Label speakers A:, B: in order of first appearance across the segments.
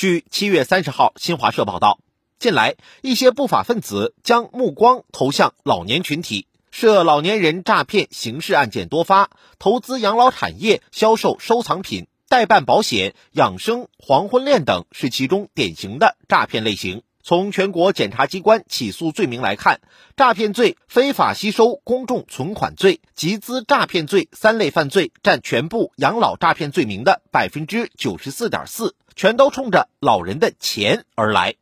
A: 据七月三十号新华社报道，近来一些不法分子将目光投向老年群体，涉老年人诈骗刑事案件多发，投资养老产业、销售收藏品、代办保险、养生、黄昏恋等是其中典型的诈骗类型。从全国检察机关起诉罪名来看，诈骗罪、非法吸收公众存款罪、集资诈骗罪三类犯罪占全部养老诈骗罪名的百分之九十四点四，全都冲着老人的钱而来。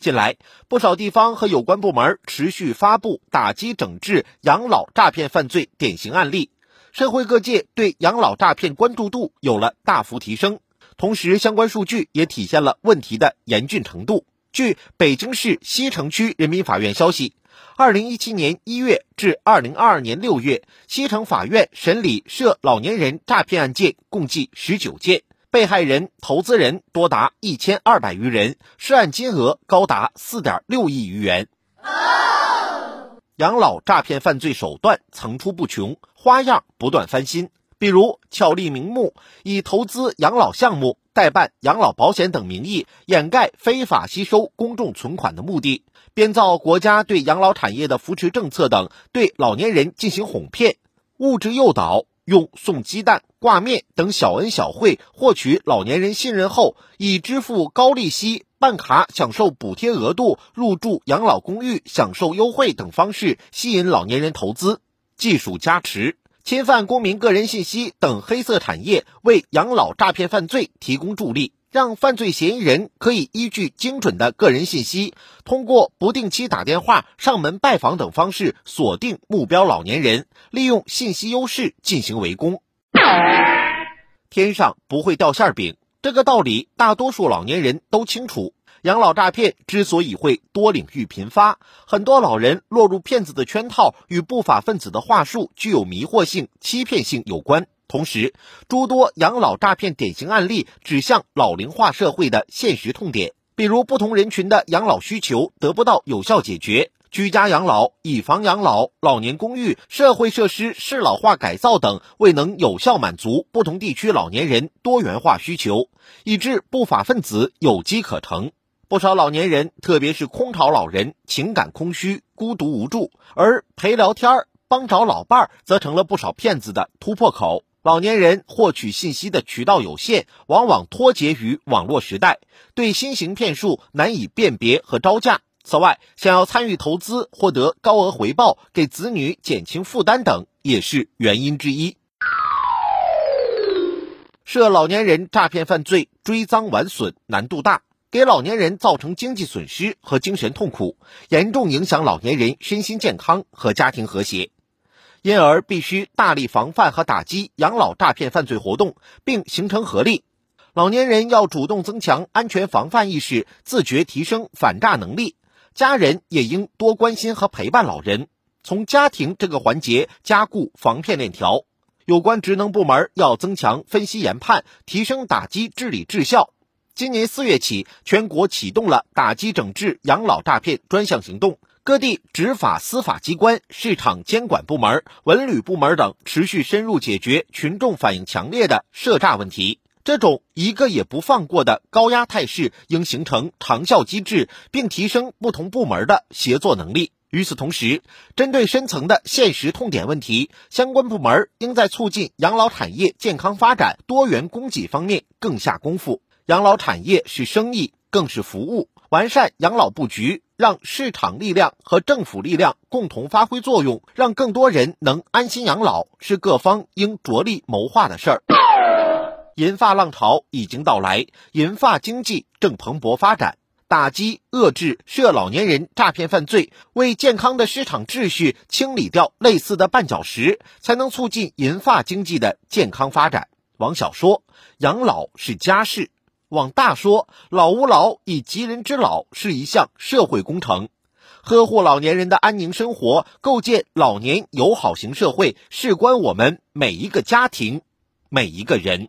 A: 近来，不少地方和有关部门持续发布打击整治养老诈骗犯罪典型案例，社会各界对养老诈骗关注度有了大幅提升，同时相关数据也体现了问题的严峻程度。据北京市西城区人民法院消息，二零一七年一月至二零二二年六月，西城法院审理涉老年人诈骗案件共计十九件，被害人、投资人多达一千二百余人，涉案金额高达四点六亿余元。养老诈骗犯罪手段层出不穷，花样不断翻新。比如巧立名目，以投资养老项目、代办养老保险等名义，掩盖非法吸收公众存款的目的，编造国家对养老产业的扶持政策等，对老年人进行哄骗、物质诱导，用送鸡蛋、挂面等小恩小惠获取老年人信任后，以支付高利息、办卡享受补贴额度、入住养老公寓享受优惠等方式吸引老年人投资，技术加持。侵犯公民个人信息等黑色产业为养老诈骗犯罪提供助力，让犯罪嫌疑人可以依据精准的个人信息，通过不定期打电话、上门拜访等方式锁定目标老年人，利用信息优势进行围攻。天上不会掉馅饼，这个道理大多数老年人都清楚。养老诈骗之所以会多领域频发，很多老人落入骗子的圈套，与不法分子的话术具有迷惑性、欺骗性有关。同时，诸多养老诈骗典型案例指向老龄化社会的现实痛点，比如不同人群的养老需求得不到有效解决，居家养老、以房养老、老年公寓、社会设施适老化改造等未能有效满足不同地区老年人多元化需求，以致不法分子有机可乘。不少老年人，特别是空巢老人，情感空虚、孤独无助，而陪聊天、帮找老伴儿，则成了不少骗子的突破口。老年人获取信息的渠道有限，往往脱节于网络时代，对新型骗术难以辨别和招架。此外，想要参与投资，获得高额回报，给子女减轻负担等，也是原因之一。涉老年人诈骗犯罪，追赃挽损难度大。给老年人造成经济损失和精神痛苦，严重影响老年人身心健康和家庭和谐，因而必须大力防范和打击养老诈骗犯罪活动，并形成合力。老年人要主动增强安全防范意识，自觉提升反诈能力。家人也应多关心和陪伴老人，从家庭这个环节加固防骗链条。有关职能部门要增强分析研判，提升打击治理质效。今年四月起，全国启动了打击整治养老诈骗专项行动，各地执法司法机关、市场监管部门、文旅部门等持续深入解决群众反映强烈的涉诈问题。这种一个也不放过的高压态势，应形成长效机制，并提升不同部门的协作能力。与此同时，针对深层的现实痛点问题，相关部门应在促进养老产业健康发展、多元供给方面更下功夫。养老产业是生意，更是服务。完善养老布局，让市场力量和政府力量共同发挥作用，让更多人能安心养老，是各方应着力谋划的事儿。银发浪潮已经到来，银发经济正蓬勃发展，打击遏制涉老年人诈骗犯罪，为健康的市场秩序清理掉类似的绊脚石，才能促进银发经济的健康发展。王晓说：“养老是家事。”往大说，老吾老以及人之老是一项社会工程，呵护老年人的安宁生活，构建老年友好型社会，事关我们每一个家庭，每一个人。